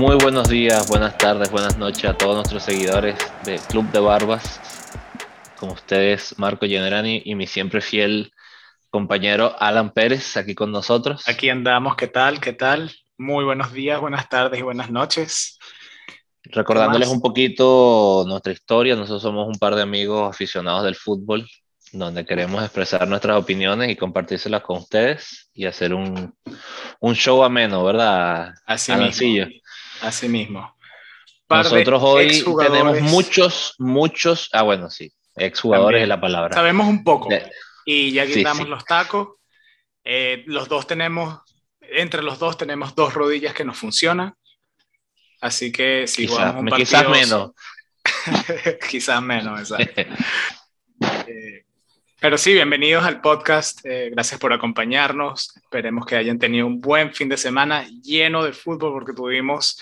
Muy buenos días, buenas tardes, buenas noches a todos nuestros seguidores de Club de Barbas. Con ustedes, Marco Generani y mi siempre fiel compañero Alan Pérez, aquí con nosotros. Aquí andamos, ¿qué tal? ¿Qué tal? Muy buenos días, buenas tardes y buenas noches. Recordándoles un poquito nuestra historia, nosotros somos un par de amigos aficionados del fútbol, donde queremos expresar nuestras opiniones y compartírselas con ustedes y hacer un, un show ameno, ¿verdad? Así mismo. Así mismo. Nosotros hoy tenemos muchos, muchos, ah bueno, sí, exjugadores es la palabra. Sabemos un poco. y ya quitamos los tacos. Eh, los dos tenemos, entre los dos tenemos dos rodillas que nos funcionan. Así que si quizás, un partido, quizás menos. quizás menos, exacto. Eh, pero sí, bienvenidos al podcast. Eh, gracias por acompañarnos. Esperemos que hayan tenido un buen fin de semana lleno de fútbol porque tuvimos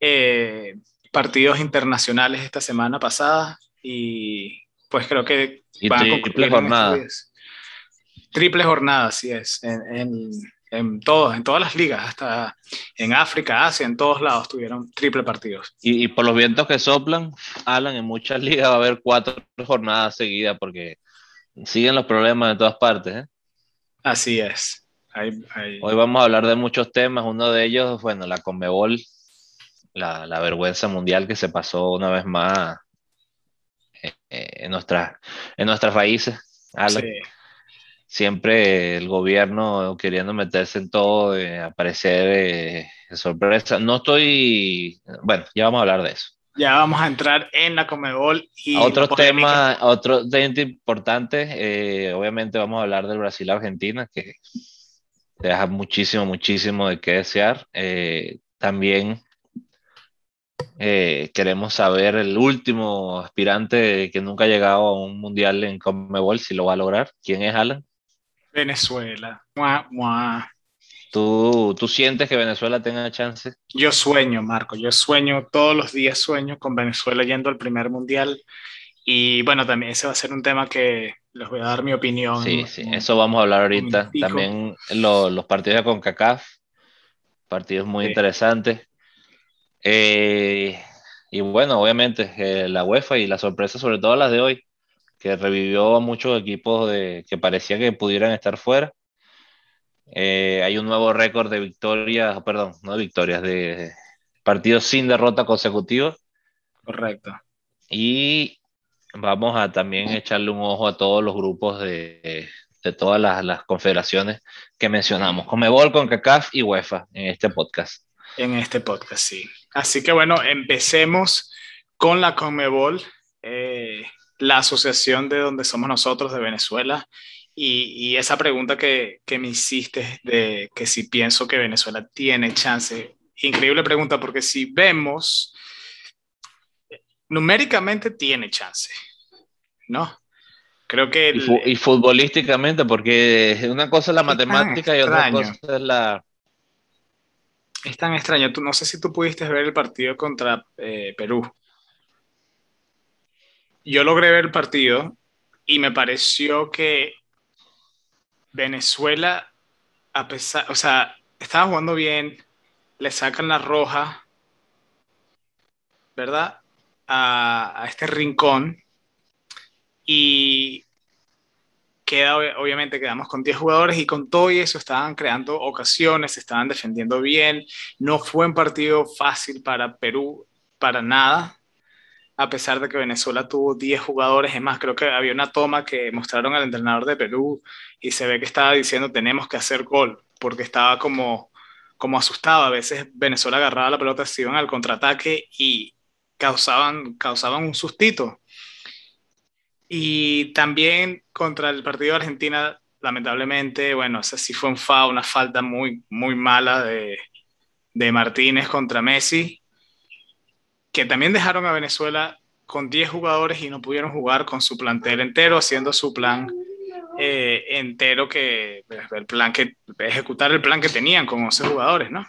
eh, partidos internacionales esta semana pasada y pues creo que y triple jornada. Triple jornada, así es. En, en, todos, en todas las ligas, hasta en África, Asia, en todos lados tuvieron triple partidos. Y, y por los vientos que soplan, Alan, en muchas ligas va a haber cuatro jornadas seguidas porque siguen los problemas en todas partes. ¿eh? Así es. Hoy vamos a hablar de muchos temas. Uno de ellos, bueno, la Conmebol, la, la vergüenza mundial que se pasó una vez más eh, en, nuestras, en nuestras raíces. Siempre el gobierno queriendo meterse en todo, eh, aparecer sorpresa. No estoy, bueno, ya vamos a hablar de eso ya vamos a entrar en la Comebol y otro tema otro tema importante eh, obviamente vamos a hablar del Brasil Argentina que deja muchísimo muchísimo de qué desear. Eh, también eh, queremos saber el último aspirante que nunca ha llegado a un mundial en Comebol si lo va a lograr. Quién es Alan Venezuela. Mua, mua. ¿Tú, ¿Tú sientes que Venezuela tenga chance? Yo sueño, Marco, yo sueño, todos los días sueño con Venezuela yendo al primer mundial. Y bueno, también ese va a ser un tema que les voy a dar mi opinión. Sí, sí, eso vamos a hablar ahorita. También los partidos de CONCACAF, partidos muy interesantes. Eh, y bueno, obviamente eh, la UEFA y la sorpresa, sobre todo las de hoy, que revivió a muchos equipos de, que parecía que pudieran estar fuera. Eh, hay un nuevo récord de victorias, perdón, no de victorias, de partidos sin derrota consecutiva. Correcto. Y vamos a también echarle un ojo a todos los grupos de, de todas las, las, confederaciones que mencionamos, Comebol, CONCACAF y UEFA en este podcast. En este podcast, sí. Así que bueno, empecemos con la Comebol, eh, la asociación de donde somos nosotros, de Venezuela, y, esa pregunta que, que, me hiciste de que si pienso que Venezuela tiene chance, increíble pregunta, porque si vemos, numéricamente tiene chance, ¿no? Creo que... y, futbolísticamente, porque una cosa es la matemática y otra cosa es la... Es tan extraño. Tú, no sé si tú pudiste ver el partido contra eh, Perú. Yo logré ver el partido y me pareció que Venezuela, a pesar, o sea, estaba jugando bien, le sacan la roja, ¿verdad? A, este rincón. Y queda, obviamente quedamos con 10 jugadores y con todo y eso estaban creando ocasiones, estaban defendiendo bien, no fue un partido fácil para Perú, para nada, a pesar de que Venezuela tuvo 10 jugadores, es más, creo que había una toma que mostraron al entrenador de Perú y se ve que estaba diciendo tenemos que hacer gol, porque estaba como, como asustado. A veces Venezuela agarraba la pelota, se iban al contraataque y causaban, causaban un sustito. Y también contra el partido de Argentina, lamentablemente, bueno, ese sí fue un fa, una falta muy, muy mala de, de Martínez contra Messi que también dejaron a Venezuela con 10 jugadores y no pudieron jugar con su plantel entero, haciendo su plan eh, entero, que el plan que ejecutar el plan que tenían con 11 jugadores, ¿no?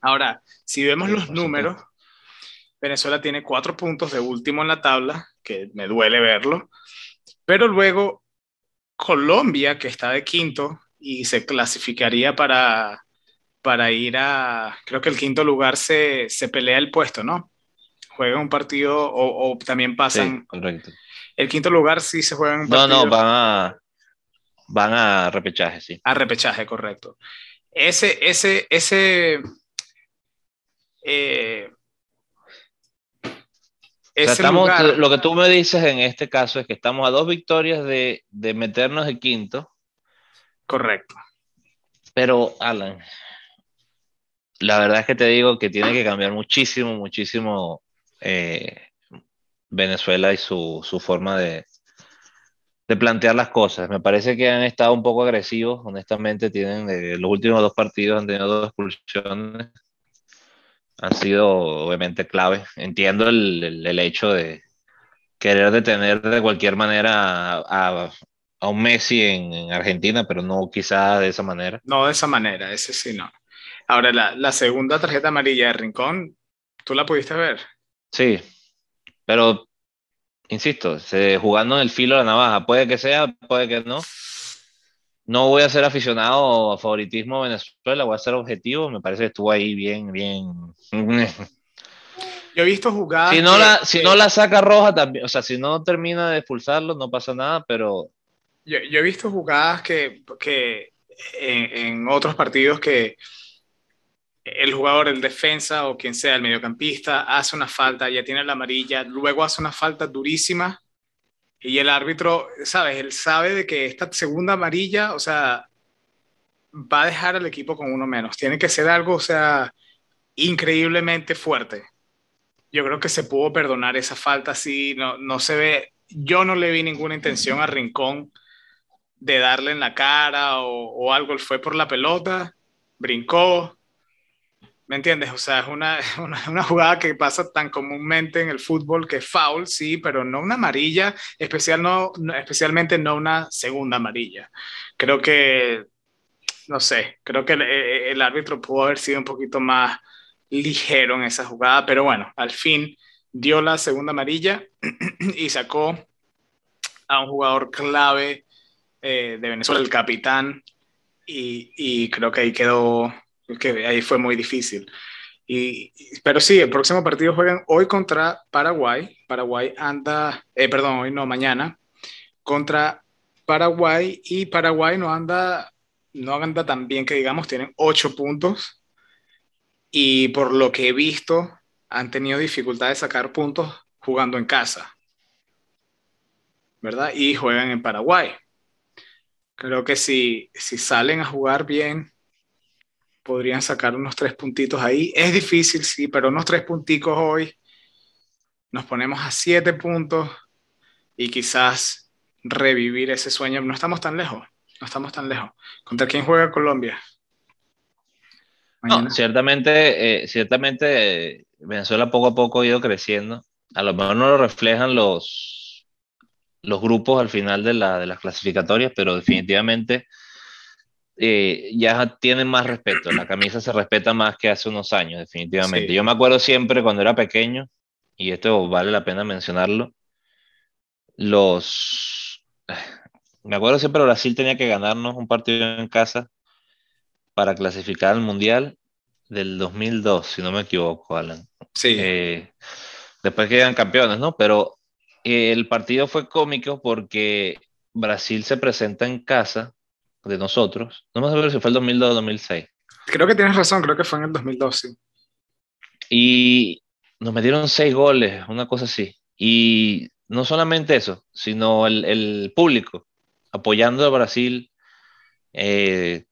Ahora, si vemos los números, Venezuela tiene cuatro puntos de último en la tabla, que me duele verlo, pero luego Colombia, que está de quinto y se clasificaría para para ir a, creo que el quinto lugar se, se pelea el puesto, ¿no? Juegan un partido o, también pasan. Sí, correcto. El quinto lugar sí se juega un partido. No, no, van a, van a repechaje, sí. A repechaje, correcto. Ese, ese, ese, eh, estamos, lo que tú me dices en este caso es que estamos a dos victorias de, de meternos de quinto. Correcto. Pero, Alan, la verdad es que te digo que tiene que cambiar muchísimo, muchísimo eh, Venezuela y su, forma de, de, plantear las cosas. Me parece que han estado un poco agresivos, honestamente, tienen eh, los últimos dos partidos han tenido dos expulsiones, han sido obviamente clave. Entiendo el, el, hecho de querer detener de cualquier manera a, a, un Messi en, en, Argentina, pero no quizá de esa manera. No de esa manera, ese sí no. Ahora, la, segunda tarjeta amarilla de Rincón, ¿tú la pudiste ver? Sí, pero insisto, jugando en el filo de la navaja, puede que sea, puede que no. No voy a ser aficionado a favoritismo Venezuela, voy a ser objetivo. Me parece que estuvo ahí bien, bien. Yo he visto jugadas. Si no, la, si no la saca roja también, o sea, si no termina de expulsarlo, no pasa nada, pero. Yo, he visto jugadas que, que en otros partidos que el jugador, el defensa o quien sea, el mediocampista, hace una falta, ya tiene la amarilla, luego hace una falta durísima y el árbitro, ¿sabes? Él sabe de que esta segunda amarilla, o sea, va a dejar al equipo con uno menos. Tiene que ser algo, o sea, increíblemente fuerte. Yo creo que se pudo perdonar esa falta así, no, no se ve, yo no le vi ninguna intención a Rincón de darle en la cara o, o algo, él fue por la pelota, brincó, ¿Me entiendes? O sea, es una, una, jugada que pasa tan comúnmente en el fútbol que es foul, sí, pero no una amarilla, especial no, especialmente no una segunda amarilla. Creo que, no sé, creo que el, árbitro pudo haber sido un poquito más ligero en esa jugada, pero bueno, al fin dio la segunda amarilla y sacó a un jugador clave eh, de Venezuela, el capitán, y, y creo que ahí quedó que ahí fue muy difícil. Y, pero sí, el próximo partido juegan hoy contra Paraguay. Paraguay anda, eh, perdón, hoy no, mañana, contra Paraguay y Paraguay no anda, no anda tan bien que digamos, tienen ocho puntos y por lo que he visto han tenido dificultad de sacar puntos jugando en casa, ¿verdad? Y juegan en Paraguay. Creo que si, si salen a jugar bien, podrían sacar unos tres puntitos ahí. Es difícil, sí, pero unos tres punticos hoy. Nos ponemos a siete puntos y quizás revivir ese sueño. No estamos tan lejos, no estamos tan lejos. ¿Contra quién juega Colombia? No, ciertamente, eh, ciertamente Venezuela poco a poco ha ido creciendo. A lo mejor no lo reflejan los, los grupos al final de, la, de las clasificatorias, pero definitivamente eh, ya tienen más respeto. La camisa se respeta más que hace unos años, definitivamente. Yo me acuerdo siempre cuando era pequeño, y esto vale la pena mencionarlo, los... Me acuerdo siempre Brasil tenía que ganarnos un partido en casa para clasificar al Mundial del 2002, si no me equivoco, Alan. Sí. Eh, después quedan campeones, ¿no? Pero eh, el partido fue cómico porque Brasil se presenta en casa de nosotros. No me acuerdo si fue el 2002 o 2006. Creo que tienes razón, creo que fue en el 2002, sí. Y nos metieron seis goles, una cosa así. Y no solamente eso, sino el, el público apoyando a Brasil. Eh,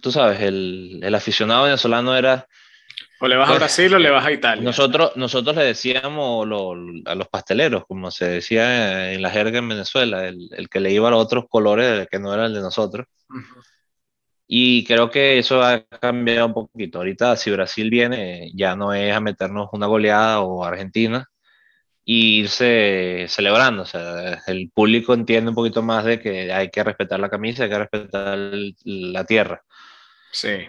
tú sabes, el, el aficionado venezolano era o le vas a pues, Brasil o le vas a Italia. Nosotros, nosotros le decíamos a los pasteleros, como se decía en la jerga en Venezuela, el, el, que le iba a los otros colores que no era el de nosotros. Y creo que eso ha cambiado un poquito. Ahorita, si Brasil viene, ya no es a meternos una goleada o Argentina y irse celebrando. O sea, el público entiende un poquito más de que hay que respetar la camisa, hay que respetar la tierra. Sí.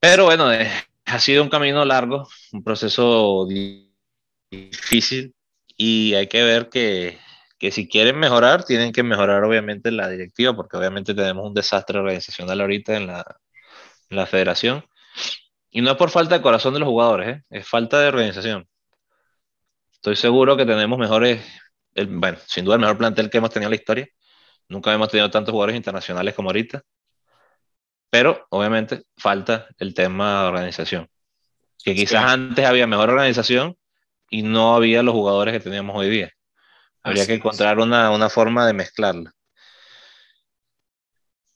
Pero bueno, eh, ha sido un camino largo, un proceso difícil y hay que ver que, que, si quieren mejorar, tienen que mejorar obviamente la directiva, porque obviamente tenemos un desastre organizacional ahorita en la, la federación. Y no es por falta de corazón de los jugadores, ¿eh? es falta de organización. Estoy seguro que tenemos mejores, bueno, sin duda el mejor plantel que hemos tenido en la historia. Nunca hemos tenido tantos jugadores internacionales como ahorita. Pero obviamente falta el tema de organización. Que quizás antes había mejor organización y no había los jugadores que teníamos hoy día. Habría que encontrar una, una, forma de mezclarla.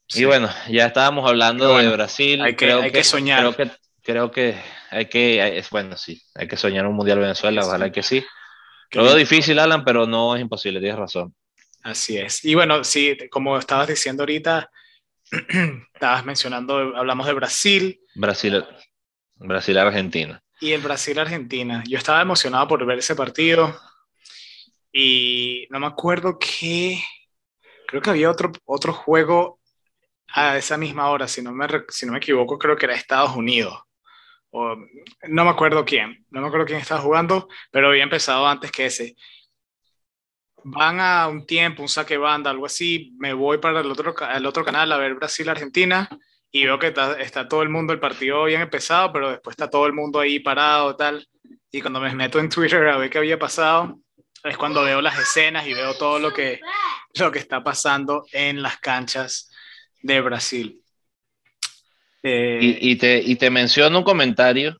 Y bueno, ya estábamos hablando de Brasil. Hay que, creo hay que, soñar. Creo que, creo que hay que, es bueno, sí, hay que soñar un Mundial Venezuela, ojalá que sí. Lo veo difícil, Alan, pero no es imposible, tienes razón. Así es. Y bueno, sí, como estabas diciendo ahorita, estabas mencionando, hablamos de Brasil. Brasil, Brasil-Argentina. Y el Brasil-Argentina. Yo estaba emocionado por ver ese partido y no me acuerdo qué, creo que había otro, otro juego a esa misma hora, si no, me, si no me equivoco, creo que era Estados Unidos. O, no me acuerdo quién, no me acuerdo quién estaba jugando, pero había empezado antes que ese. Van a un tiempo, un saque banda, algo así, me voy para el otro, el otro canal a ver Brasil-Argentina y veo que está, está, todo el mundo, el partido bien empezado, pero después está todo el mundo ahí parado, tal. Y cuando me meto en Twitter a ver qué había pasado, es cuando veo las escenas y veo todo lo que, lo que está pasando en las canchas de Brasil. Eh, y, te, y te menciono un comentario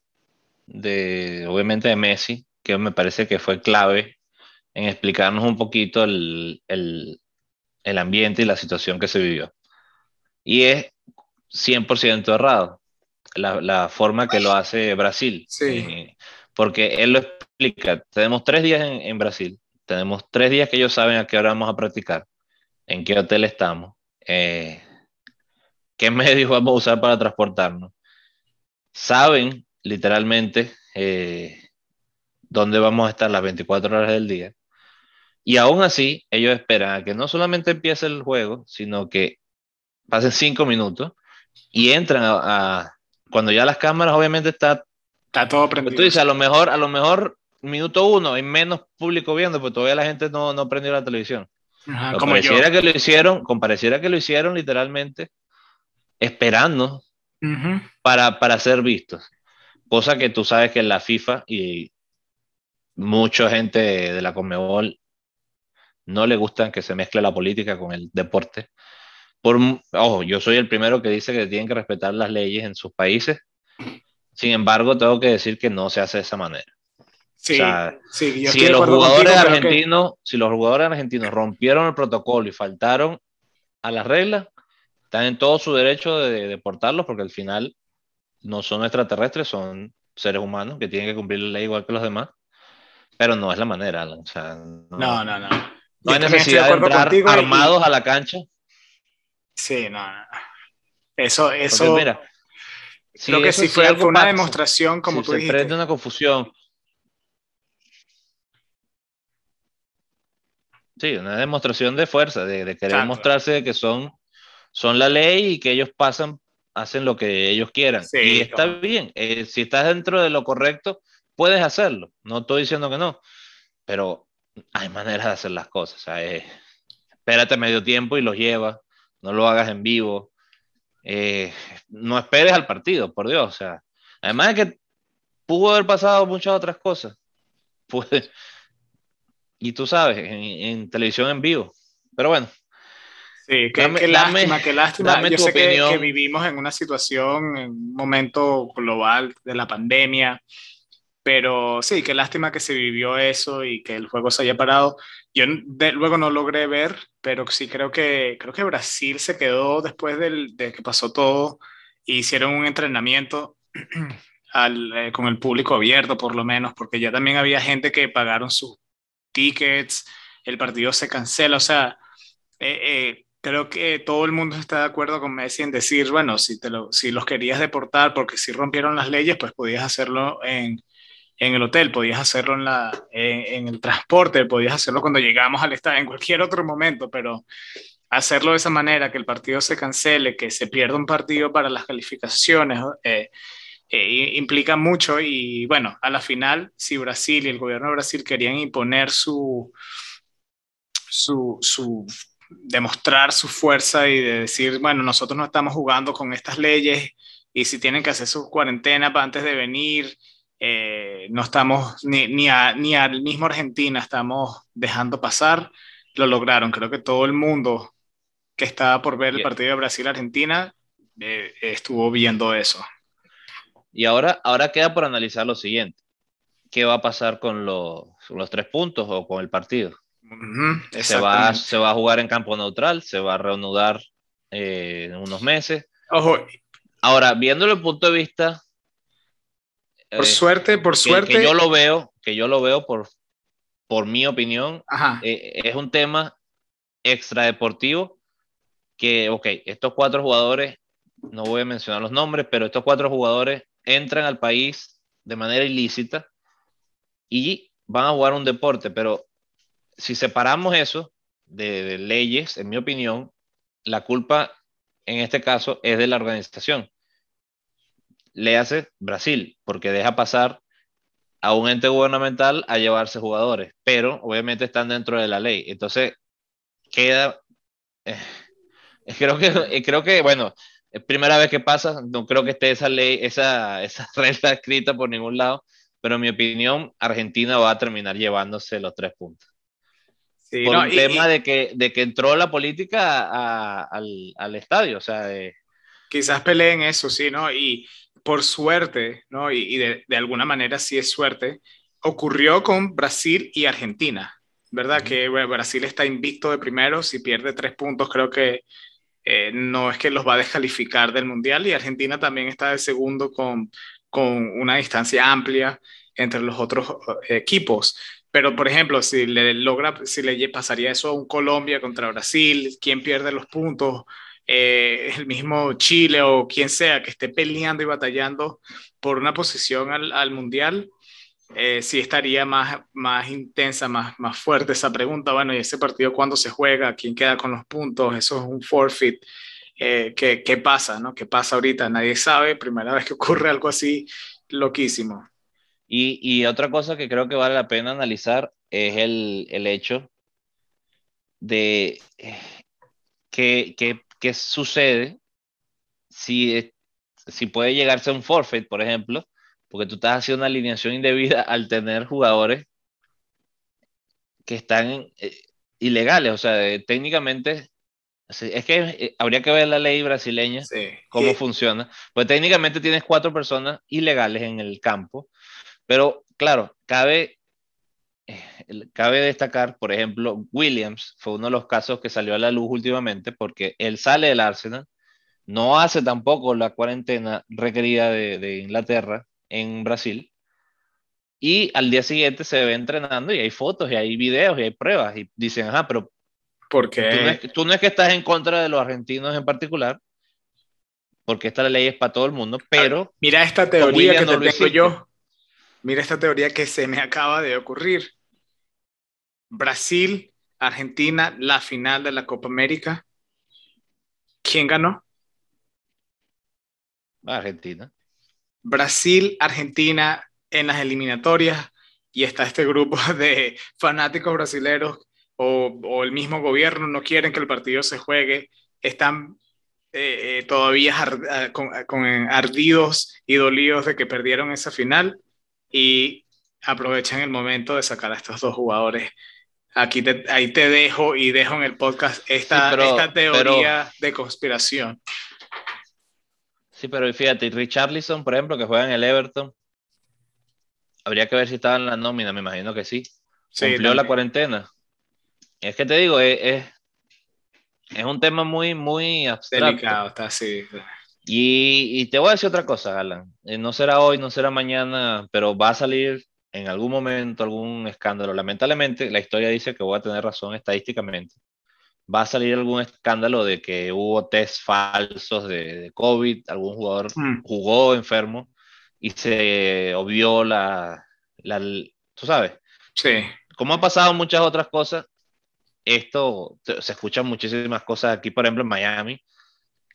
de, obviamente, de Messi, que me parece que fue clave en explicarnos un poquito el, el, el ambiente y la situación que se vivió. Y es 100% errado la, la, forma que lo hace Brasil. Sí. Eh, porque él lo explica. Tenemos tres días en, en, Brasil, tenemos tres días que ellos saben a qué hora vamos a practicar, en qué hotel estamos, eh, qué medios vamos a usar para transportarnos. Saben literalmente eh, dónde vamos a estar las 24 horas del día. Y aún así, ellos esperan a que no solamente empiece el juego, sino que pasen cinco minutos y entran a, cuando ya las cámaras obviamente está está todo prendido. Tú dices, a lo mejor, a lo mejor minuto uno hay menos público viendo, pues todavía la gente no, no prendió la televisión. como pareciera que lo hicieron, pareciera que lo hicieron literalmente esperando para, para ser vistos. Cosa que tú sabes que en la FIFA y mucha gente de la Conmebol no le gustan que se mezcle la política con el deporte. Por, ojo, yo soy el primero que dice que tienen que respetar las leyes en sus países. Sin embargo, tengo que decir que no se hace de esa manera. Sí, si los jugadores argentinos, si los jugadores argentinos rompieron el protocolo y faltaron a las reglas, están en todo su derecho de deportarlos porque al final no son extraterrestres, son seres humanos que tienen que cumplir la ley igual que los demás, pero no es la manera, O sea, no, no, no. No, hay necesidad de, entrar armados a la cancha Sí, no, no. Eso, eso. mira, creo que sí fue, una demostración, como tú se dijiste. prende una confusión. Sí, una demostración de fuerza, de, querer mostrarse que son, son la ley y que ellos pasan, hacen lo que ellos quieran. y está bien, eh, si estás dentro de lo correcto, puedes hacerlo. No estoy diciendo que no, pero hay maneras de hacer las cosas. espérate medio tiempo y los llevas no lo hagas en vivo, eh, no esperes al partido, por Dios, o sea, además de que pudo haber pasado muchas otras cosas, pues, y tú sabes, en, televisión en vivo, pero bueno. Sí, qué, lástima, qué lástima. Yo sé que, que, vivimos en una situación, en un momento global de la pandemia, pero sí, qué lástima que se vivió eso y que el juego se haya parado. Yo luego no logré ver, pero sí creo que, creo que Brasil se quedó después del, de que pasó todo e hicieron un entrenamiento al, eh, con el público abierto, por lo menos, porque ya también había gente que pagaron sus tickets, el partido se cancela, o sea, eh, eh, creo que todo el mundo está de acuerdo con Messi en decir, bueno, si, te lo, si los querías deportar porque si rompieron las leyes, pues podías hacerlo en, en el hotel, podías hacerlo en, la, en, el transporte, podías hacerlo cuando llegamos al estadio, en cualquier otro momento, pero hacerlo de esa manera, que el partido se cancele, que se pierda un partido para las calificaciones, eh, eh, implica mucho. Y bueno, a la final, si Brasil y el gobierno de Brasil querían imponer su, su, su demostrar su fuerza y de decir, bueno, nosotros no estamos jugando con estas leyes y si tienen que hacer su cuarentena antes de venir, eh, no estamos ni, ni, a, ni al mismo Argentina estamos dejando pasar, lo lograron. Creo que todo el mundo que estaba por ver el partido de Brasil-Argentina eh, estuvo viendo eso. Y ahora, ahora queda por analizar lo siguiente. ¿Qué va a pasar con los, los tres puntos o con el partido? se, va, se va a jugar en campo neutral, se va a reanudar eh, en unos meses. Ojo. Ahora, viéndolo desde el punto de vista por eh, suerte, por suerte. Que yo lo veo, que yo lo veo por, por mi opinión, eh, es un tema extradeportivo que, ok, estos cuatro jugadores, no voy a mencionar los nombres, pero estos cuatro jugadores entran al país de manera ilícita y van a jugar un deporte, pero si separamos eso de, de leyes, en mi opinión, la culpa en este caso es de la organización le hace Brasil, porque deja pasar a un ente gubernamental a llevarse jugadores, pero obviamente están dentro de la ley. Entonces, queda... Eh, creo, que, eh, creo que, bueno, es primera vez que pasa, no creo que esté esa ley, esa, esa regla escrita por ningún lado, pero en mi opinión, Argentina va a terminar llevándose los tres puntos. por un tema de, que, de que entró la política al, al, estadio, o sea, de, quizás peleen eso, sí, ¿no? Y, por suerte, ¿no? y, de, alguna manera sí es suerte, ocurrió con Brasil y Argentina, ¿verdad? Que Brasil está invicto de primero, si pierde tres puntos creo que eh, no es que los va a descalificar del Mundial y Argentina también está de segundo con, con una distancia amplia entre los otros eh, equipos. Pero, por ejemplo, si le logra, si le pasaría eso a un Colombia contra Brasil, ¿quién pierde los puntos? Eh, el mismo Chile o quien sea que esté peleando y batallando por una posición al, al Mundial, eh, sí estaría más, más intensa, más, más fuerte esa pregunta. Bueno, ¿y ese partido cuándo se juega? ¿Quién queda con los puntos? Eso es un forfeit. Eh, ¿qué, ¿Qué pasa? ¿no? ¿Qué pasa ahorita? Nadie sabe. Primera vez que ocurre algo así, loquísimo. Y, y otra cosa que creo que vale la pena analizar es el, el hecho de eh, que, que qué sucede si, si puede llegarse a un forfeit, por ejemplo, porque tú estás haciendo una alineación indebida al tener jugadores que están eh, ilegales, o sea, eh, técnicamente es que eh, habría que ver la ley brasileña, cómo funciona. Pues técnicamente tienes cuatro personas ilegales en el campo, pero claro, cabe cabe destacar, por ejemplo, Williams fue uno de los casos que salió a la luz últimamente porque él sale del Arsenal, no hace tampoco la cuarentena requerida de, Inglaterra en Brasil y al día siguiente se ve entrenando y hay fotos y hay videos y hay pruebas y dicen, ajá, pero porque tú no, es, tú no es que estás en contra de los argentinos en particular, porque esta ley es para todo el mundo, pero... Mira esta teoría que te tengo yo. Mira esta teoría que se me acaba de ocurrir. Brasil, Argentina, la final de la Copa América. ¿Quién ganó? Argentina. Brasil, Argentina en las eliminatorias y está este grupo de fanáticos brasileños o, el mismo gobierno no quieren que el partido se juegue, están eh, eh, todavía con, ardidos y dolidos de que perdieron esa final y aprovechan el momento de sacar a estos dos jugadores Aquí te, ahí te dejo y dejo en el podcast esta, esta teoría de conspiración. Sí, pero fíjate, Richarlison, por ejemplo, que juega en el Everton, habría que ver si estaba en la nómina, me imagino que sí. Cumplió la cuarentena. Es que te digo, es, es, un tema muy, muy abstracto. Delicado, está así. Y, y, te voy a decir otra cosa, Alan. Eh, no será hoy, no será mañana, pero va a salir en algún momento algún escándalo, lamentablemente la historia dice que voy a tener razón estadísticamente, va a salir algún escándalo de que hubo test falsos de, COVID, algún jugador mm. jugó enfermo y se obvió la, la, tú sabes. Sí. Como ha pasado muchas otras cosas, esto se escuchan muchísimas cosas aquí, por ejemplo, en Miami,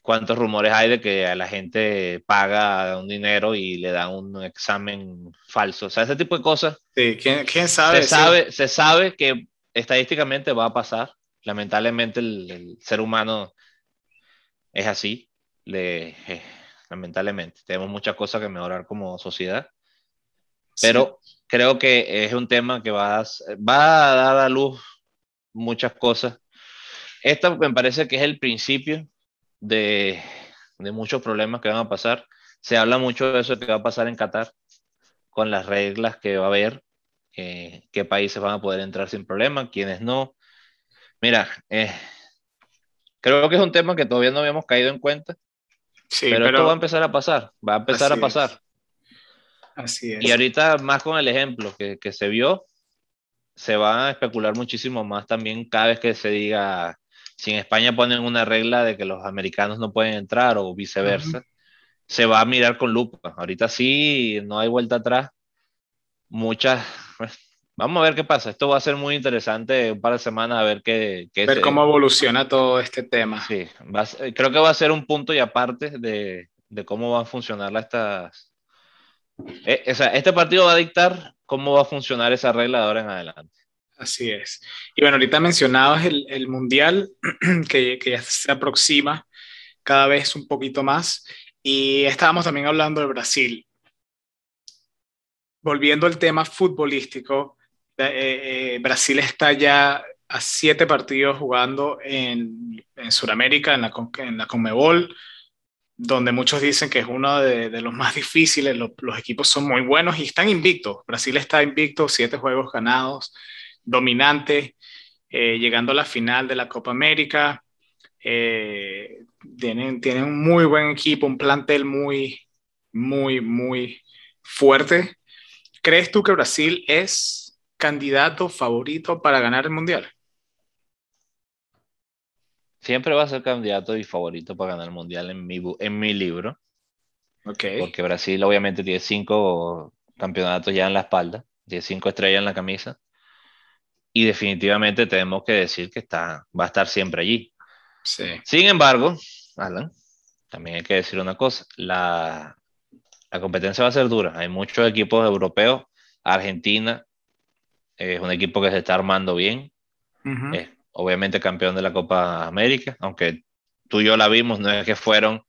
cuántos rumores hay de que a la gente paga un dinero y le dan un examen falso. O sea, ese tipo de cosas. Sí, ¿quién, sabe? Se, sabe? se sabe que estadísticamente va a pasar. Lamentablemente el, ser humano es así. Le, eh, lamentablemente. Tenemos muchas cosas que mejorar como sociedad. Pero creo que es un tema que va a, va a dar a luz muchas cosas. Esta me parece que es el principio de, de muchos problemas que van a pasar. Se habla mucho de eso que va a pasar en Qatar, con las reglas que va a haber, eh, qué países van a poder entrar sin problema, quiénes no. Mira, eh, creo que es un tema que todavía no habíamos caído en cuenta, sí, pero, esto va a empezar a pasar, va a empezar a pasar. Así es. Y ahorita más con el ejemplo que, que se vio, se va a especular muchísimo más también cada vez que se diga si en España ponen una regla de que los americanos no pueden entrar o viceversa, se va a mirar con lupa. Ahorita sí, no hay vuelta atrás. Muchas, pues, vamos a ver qué pasa. Esto va a ser muy interesante un par de semanas a ver qué... qué ver cómo evoluciona todo este tema. Sí, creo que va a ser un punto y aparte de, de cómo van a funcionar estas... Eh, o sea, este partido va a dictar cómo va a funcionar esa regla de ahora en adelante. Así es. Y bueno, ahorita mencionabas el, el Mundial, que, que, ya se aproxima cada vez un poquito más, y estábamos también hablando de Brasil. Volviendo al tema futbolístico, eh, eh, Brasil está ya a siete partidos jugando en, en Sudamérica, en la, en la Conmebol, donde muchos dicen que es uno de, de los más difíciles, los, los equipos son muy buenos y están invictos. Brasil está invicto, siete juegos ganados, dominante, eh, llegando a la final de la Copa América. Eh, tienen, tienen un muy buen equipo, un plantel muy, muy, muy fuerte. ¿Crees tú que Brasil es candidato favorito para ganar el Mundial? Siempre va a ser candidato y favorito para ganar el Mundial en mi, en mi libro. Okay. Porque Brasil obviamente tiene cinco campeonatos ya en la espalda, tiene cinco estrellas en la camisa y definitivamente tenemos que decir que está, va a estar siempre allí. Sí. Sin embargo, Alan, también hay que decir una cosa, la, la competencia va a ser dura. Hay muchos equipos europeos, Argentina es un equipo que se está armando bien, uh -huh. es obviamente campeón de la Copa América, aunque tú y yo la vimos, no es que fueron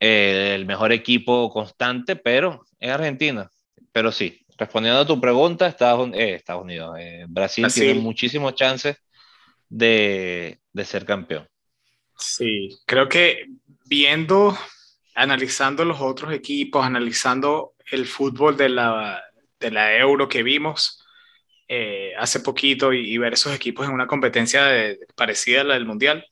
eh, el mejor equipo constante, pero es Argentina. Pero sí, respondiendo a tu pregunta, Estados, eh, Estados Unidos, eh, Brasil, Brasil, tiene muchísimos chances de, de, ser campeón. Sí, creo que viendo, analizando los otros equipos, analizando el fútbol de la, de la Euro que vimos eh, hace poquito y, y, ver esos equipos en una competencia de, parecida a la del Mundial,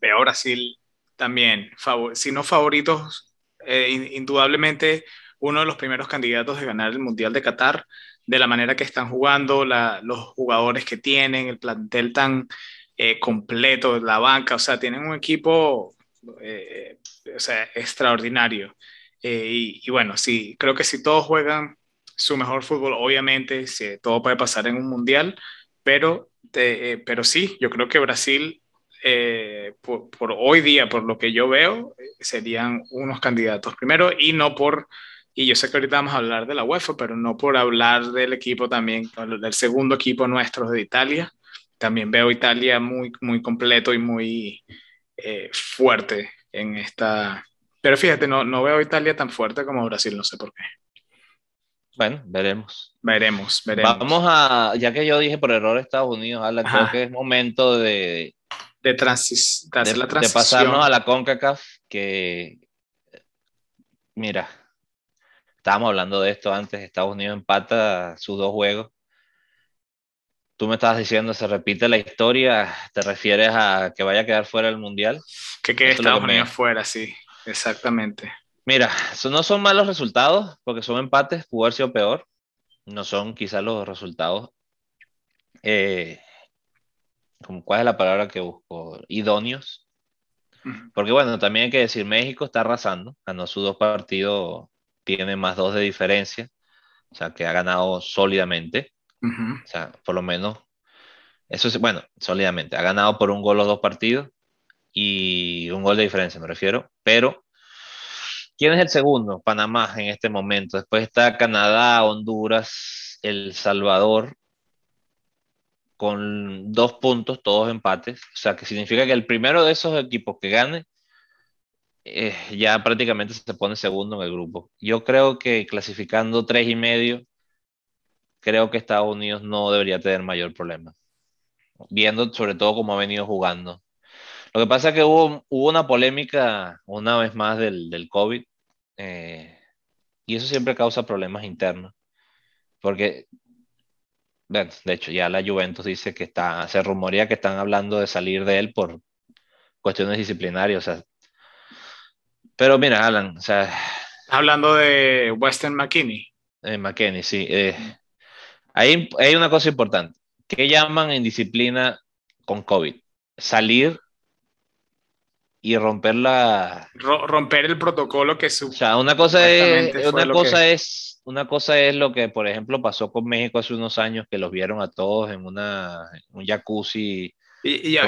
veo Brasil también, favor, si no favoritos, eh, indudablemente uno de los primeros candidatos de ganar el Mundial de Qatar, de la manera que están jugando, los jugadores que tienen, el plantel tan eh, completo, la banca, o sea, tienen un equipo eh, o sea, extraordinario. Eh, y, bueno, sí, creo que si todos juegan su mejor fútbol, obviamente, sí, todo puede pasar en un Mundial, pero, pero sí, yo creo que Brasil por, por, hoy día, por lo que yo veo, serían unos candidatos primero y no por y yo sé que ahorita vamos a hablar de la UEFA, pero no por hablar del equipo también, del segundo equipo nuestro de Italia. También veo Italia muy, muy completo y muy eh, fuerte en esta... Pero fíjate, no, no veo Italia tan fuerte como Brasil, no sé por qué. Bueno, veremos. Veremos, veremos. Vamos a, ya que yo dije por error Estados Unidos, Alan, creo que es momento de... De, transis, de, hacer la de pasarnos a la CONCACAF, que... Mira, estábamos hablando de esto antes, Estados Unidos empata sus dos juegos. Tú me estabas diciendo, se repite la historia, ¿te refieres a que vaya a quedar fuera del Mundial? Que quede Estados que Unidos me... fuera, sí, exactamente. Mira, no son malos resultados, porque son empates, pudo haber sido peor. No son quizás los resultados, eh, ¿cuál es la palabra que busco? Idóneos. Porque bueno, también hay que decir, México está arrasando, ganó sus dos partidos tiene más dos de diferencia, o sea, que ha ganado sólidamente, uh -huh. o sea, por lo menos, eso es, bueno, sólidamente, ha ganado por un gol los dos partidos y un gol de diferencia, me refiero, pero ¿quién es el segundo? Panamá en este momento, después está Canadá, Honduras, El Salvador, con dos puntos, todos empates, o sea, que significa que el primero de esos equipos que gane eh, ya prácticamente se pone segundo en el grupo. Yo creo que clasificando tres y medio, creo que Estados Unidos no debería tener mayor problema. Viendo sobre todo cómo ha venido jugando. Lo que pasa es que hubo, hubo una polémica una vez más del, del COVID eh, y eso siempre causa problemas internos. Porque, de hecho, ya la Juventus dice que está, se rumorea que están hablando de salir de él por cuestiones disciplinarias. O sea, pero mira, Alan, o sea. Hablando de Western McKinney. Eh, McKinney, sí. Eh, hay, hay una cosa importante. ¿Qué llaman en disciplina con COVID? Salir y romper la romper el protocolo que su o sea una cosa es una cosa es una cosa es lo que por ejemplo pasó con México hace unos años que los vieron a todos en una un jacuzzi y, ya,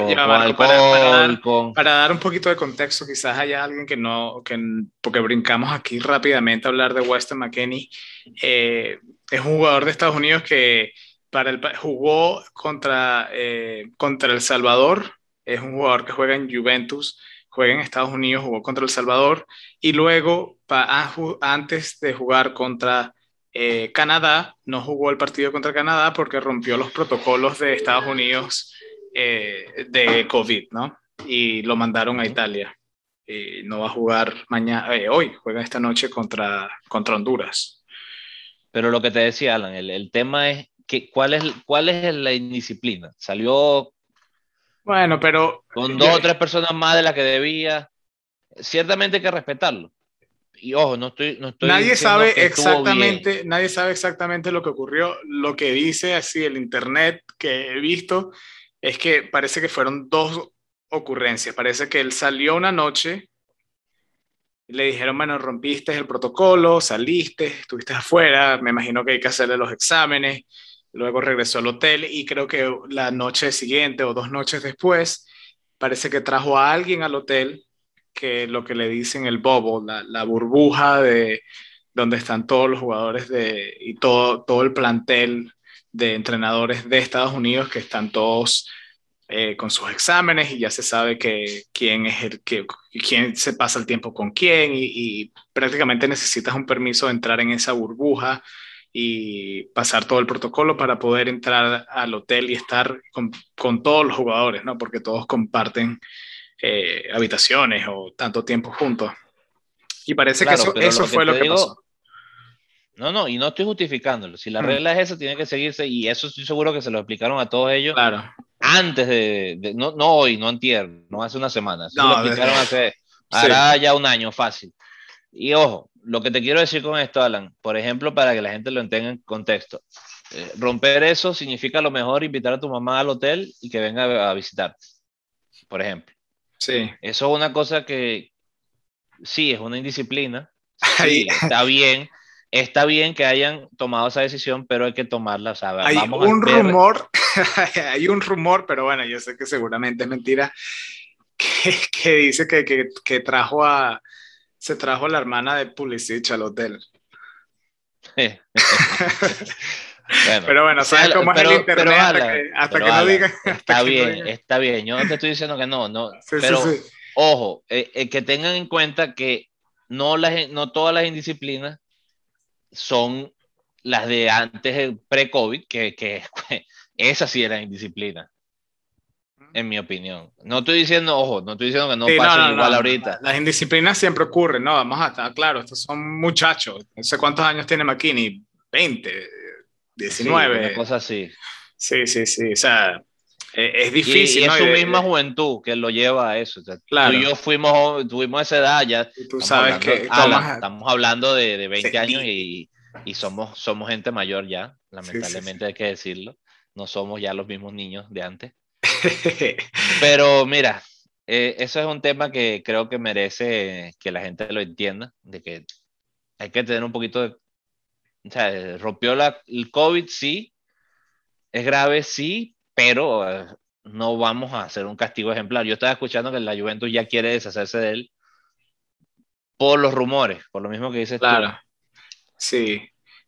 para, dar, un poquito de contexto, quizás haya alguien que no, que, porque brincamos aquí rápidamente a hablar de Weston McKenney, eh, es un jugador de Estados Unidos que para el, jugó contra, eh, contra El Salvador, es un jugador que juega en Juventus, juega en Estados Unidos, jugó contra El Salvador, y luego, antes de jugar contra eh, Canadá, no jugó el partido contra Canadá porque rompió los protocolos de Estados Unidos eh, de COVID, ¿no? Y lo mandaron a Italia. Y no va a jugar mañana, eh, hoy, juega esta noche contra, contra Honduras. Pero lo que te decía, Alan, el, tema es que, ¿cuál, es, ¿cuál es la indisciplina? Salió bueno, pero. Con dos o tres personas más de las que debía. Ciertamente hay que respetarlo. Y ojo, no estoy. No estoy nadie sabe exactamente, nadie sabe exactamente lo que ocurrió. Lo que dice así el internet que he visto es que parece que fueron dos ocurrencias. Parece que él salió una noche, le dijeron, bueno, rompiste el protocolo, saliste, estuviste afuera, me imagino que hay que hacerle los exámenes, luego regresó al hotel y creo que la noche siguiente o dos noches después, parece que trajo a alguien al hotel, que lo que le dicen el bobo, la, burbuja de donde están todos los jugadores de, y todo, todo el plantel de entrenadores de Estados Unidos que están todos eh, con sus exámenes y ya se sabe que quién es el que quién se pasa el tiempo con quién y, prácticamente necesitas un permiso de entrar en esa burbuja y pasar todo el protocolo para poder entrar al hotel y estar con, con todos los jugadores, ¿no? Porque todos comparten eh, habitaciones o tanto tiempo juntos. Y parece que eso, eso fue lo que pasó. No, no, y no estoy justificándolo. Si la mm. regla es esa, tiene que seguirse y eso estoy seguro que se lo explicaron a todos ellos claro. antes de, no, no hoy, no antier, no hace una semana. Se lo explicaron hace, hará ya un año fácil. Y ojo, lo que te quiero decir con esto, Alan, por ejemplo, para que la gente lo entienda en contexto, eh, romper eso significa a lo mejor invitar a tu mamá al hotel y que venga a visitarte, por ejemplo. Sí. Eso es una cosa que sí, es una indisciplina, sí, está bien, está bien que hayan tomado esa decisión, pero hay que tomarla. O hay un rumor, hay un rumor, pero bueno, yo sé que seguramente es mentira, que, dice que, que, trajo a, se trajo a la hermana de Pulisic al hotel. pero bueno, ¿sabes cómo es el internet? hasta que, no digan. Está bien, está bien. Yo no te estoy diciendo que no, no. pero ojo, eh, eh, que tengan en cuenta que no, las, no todas las indisciplinas son las de antes, pre-COVID, que, que esa sí era indisciplina, en mi opinión. No estoy diciendo, ojo, no estoy diciendo que no pase igual ahorita. Las indisciplinas siempre ocurren, ¿no? Vamos a estar claro, estos son muchachos. No sé cuántos años tiene McKinney, 20, 19. Sí, una cosa así. Sí, sí, sí. O sea, es difícil. Y, es su misma juventud que lo lleva a eso. claro. Tú y yo fuimos, tuvimos esa edad, ya. tú sabes que. estamos hablando de, de 20 años y, y, somos, somos gente mayor ya, lamentablemente hay que decirlo. No somos ya los mismos niños de antes. Pero mira, eh, eso es un tema que creo que merece que la gente lo entienda, de que hay que tener un poquito de... O sea, rompió la, el COVID, sí, es grave, sí, pero eh, no vamos a hacer un castigo ejemplar. Yo estaba escuchando que la Juventus ya quiere deshacerse de él por los rumores, por lo mismo que dices claro. Sí,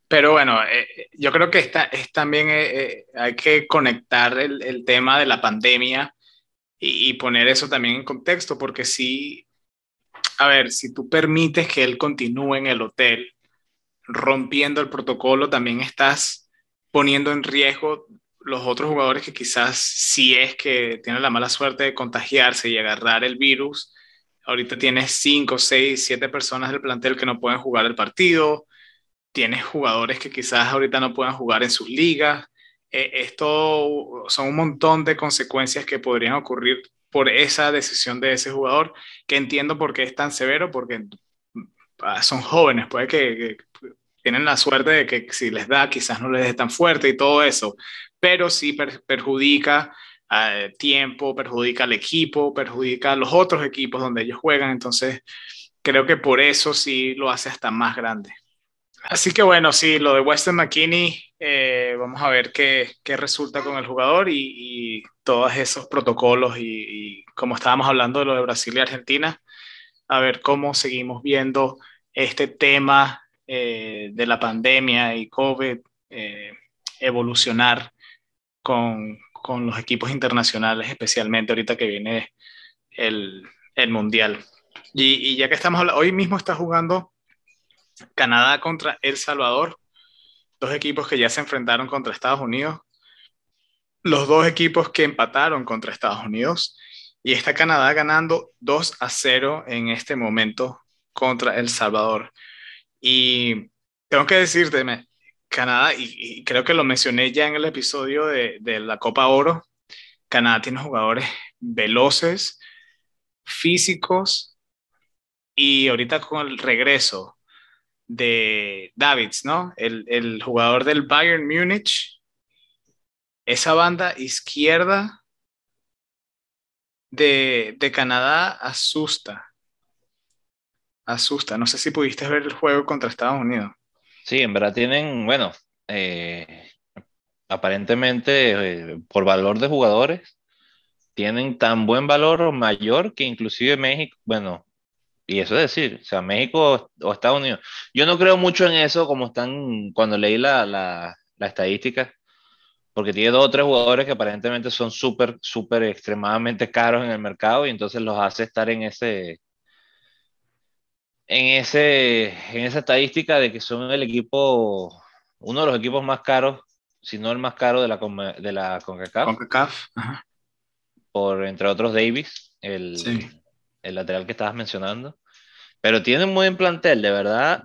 pero bueno, eh, yo creo que esta, es también eh, hay que conectar el, el, tema de la pandemia y, y, poner eso también en contexto, porque sí, a ver, si tú permites que él continúe en el hotel, rompiendo el protocolo, también estás poniendo en riesgo los otros jugadores que quizás si es que tienen la mala suerte de contagiarse y agarrar el virus, ahorita tienes 5, 6, 7 personas del plantel que no pueden jugar el partido, tienes jugadores que quizás ahorita no puedan jugar en sus ligas. Eh, esto son un montón de consecuencias que podrían ocurrir por esa decisión de ese jugador, que entiendo por qué es tan severo, porque ah, son jóvenes, puede que, tienen la suerte de que si les da, quizás no les dé tan fuerte y todo eso, pero sí perjudica uh, tiempo, perjudica al equipo, perjudica a los otros equipos donde ellos juegan, entonces creo que por eso sí lo hace hasta más grande. Así que bueno, sí, lo de Weston McKinney, eh, vamos a ver qué, qué, resulta con el jugador y, todos esos protocolos y, y, como estábamos hablando de lo de Brasil y Argentina, a ver cómo seguimos viendo este tema eh, de la pandemia y COVID eh, evolucionar con, con, los equipos internacionales, especialmente ahorita que viene el, el Mundial. Y, y, ya que estamos hoy mismo está jugando Canadá contra El Salvador, dos equipos que ya se enfrentaron contra Estados Unidos, los dos equipos que empataron contra Estados Unidos, y está Canadá ganando 2 a 0 en este momento contra El Salvador. Y tengo que decirte, Canadá, y, creo que lo mencioné ya en el episodio de, la Copa Oro, Canadá tiene jugadores veloces, físicos, y ahorita con el regreso de Davids, ¿no? El, jugador del Bayern Múnich, esa banda izquierda de Canadá asusta asusta. No sé si pudiste ver el juego contra Estados Unidos. Sí, en verdad tienen, bueno, eh, aparentemente eh, por valor de jugadores, tienen tan buen valor o mayor que inclusive México, bueno, y eso es decir, o sea, México o Estados Unidos. Yo no creo mucho en eso como están cuando leí la, la, la estadística, porque tiene dos o tres jugadores que aparentemente son súper, súper extremadamente caros en el mercado y entonces los hace estar en ese, en, ese, en esa estadística de que son el equipo, uno de los equipos más caros, si no el más caro de la, de la CONCACAF. CONCACAF, Por, entre otros, Davis, el, el lateral que estabas mencionando. Pero tiene un buen plantel, de verdad.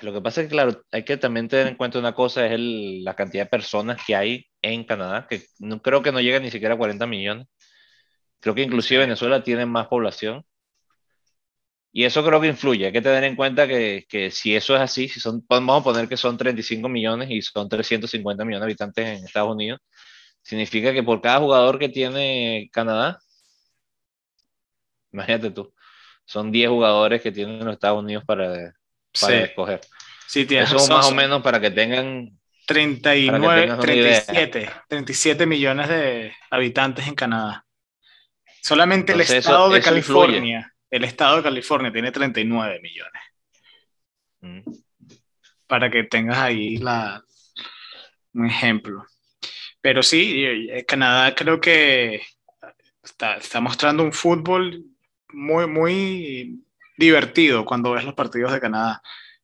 Lo que pasa es que, claro, hay que también tener en cuenta una cosa, es el, la cantidad de personas que hay en Canadá, que no, creo que no llega ni siquiera a 40 millones. Creo que inclusive Venezuela tiene más población. Y eso creo que influye. Hay que tener en cuenta que, que, si eso es así, si son, vamos a poner que son 35 millones y son 350 millones de habitantes en Estados Unidos, significa que por cada jugador que tiene Canadá, imagínate tú, son 10 jugadores que tienen los Estados Unidos para, para escoger. Sí, eso son, más o menos para que tengan 39, 37, 37 millones de habitantes en Canadá. Solamente el estado de California el estado de California tiene 39 millones. Mm. Para que tengas ahí la, un ejemplo. Pero sí, eh, Canadá creo que está, está mostrando un fútbol muy, muy divertido cuando ves los partidos de Canadá.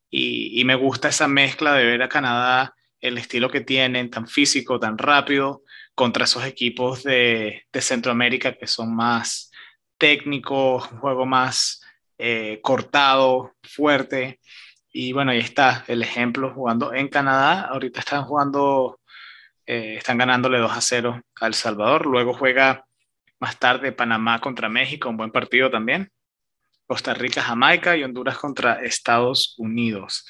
Y, y, me gusta esa mezcla de ver a Canadá, el estilo que tienen, tan físico, tan rápido, contra esos equipos de, de Centroamérica que son más, técnico, un juego más eh, cortado, fuerte. Y bueno, ahí está el ejemplo jugando en Canadá. Ahorita están jugando, eh, están ganándole 2 a 0 a El Salvador. Luego juega más tarde Panamá contra México, un buen partido también. Costa Rica, Jamaica y Honduras contra Estados Unidos.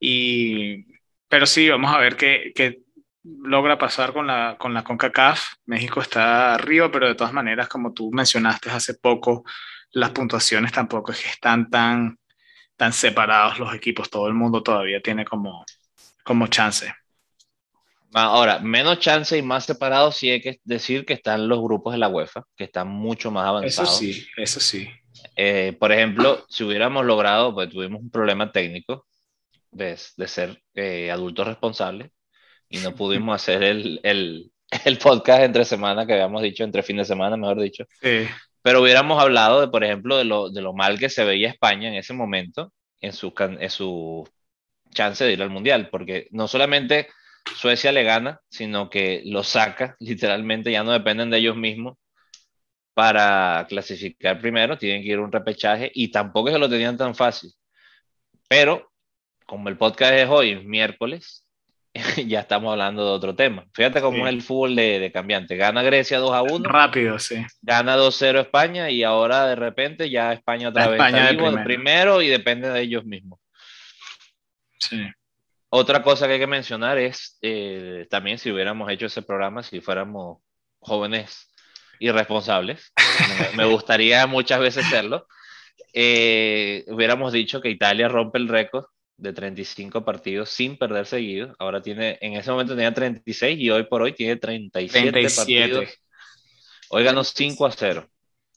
Y, pero sí, vamos a ver qué, qué logra pasar con la, con la CONCACAF. México está arriba, pero de todas maneras, como tú mencionaste hace poco, las puntuaciones tampoco es que están tan, tan separados los equipos. Todo el mundo todavía tiene como, como chance. Ahora, menos chance y más separados, sí hay que decir que están los grupos de la UEFA, que están mucho más avanzados. Eso sí, eso sí. Eh, por ejemplo, si hubiéramos logrado, pues tuvimos un problema técnico de, de ser eh, adultos responsables, y no pudimos hacer el, el, el, podcast entre semana que habíamos dicho, entre fin de semana, mejor dicho. Sí. pero hubiéramos hablado, de, por ejemplo, de lo, de lo mal que se veía España en ese momento, en su, en su chance de ir al Mundial, porque no solamente Suecia le gana, sino que lo saca, literalmente ya no dependen de ellos mismos para clasificar primero, tienen que ir a un repechaje y tampoco se lo tenían tan fácil. Pero como el podcast es hoy, miércoles, ya estamos hablando de otro tema. Fíjate cómo es el fútbol de, de, cambiante. Gana Grecia 2 a 1. Rápido, sí. Gana 2-0 España y ahora de repente ya España otra vez España está primero. primero y depende de ellos mismos. Sí. Otra cosa que hay que mencionar es eh, también si hubiéramos hecho ese programa, si fuéramos jóvenes irresponsables, me gustaría muchas veces serlo, eh, hubiéramos dicho que Italia rompe el récord de 35 partidos sin perder seguido. Ahora tiene, en ese momento tenía 36 y hoy por hoy tiene 37, 37. partidos. Hoy ganó 5 a 0.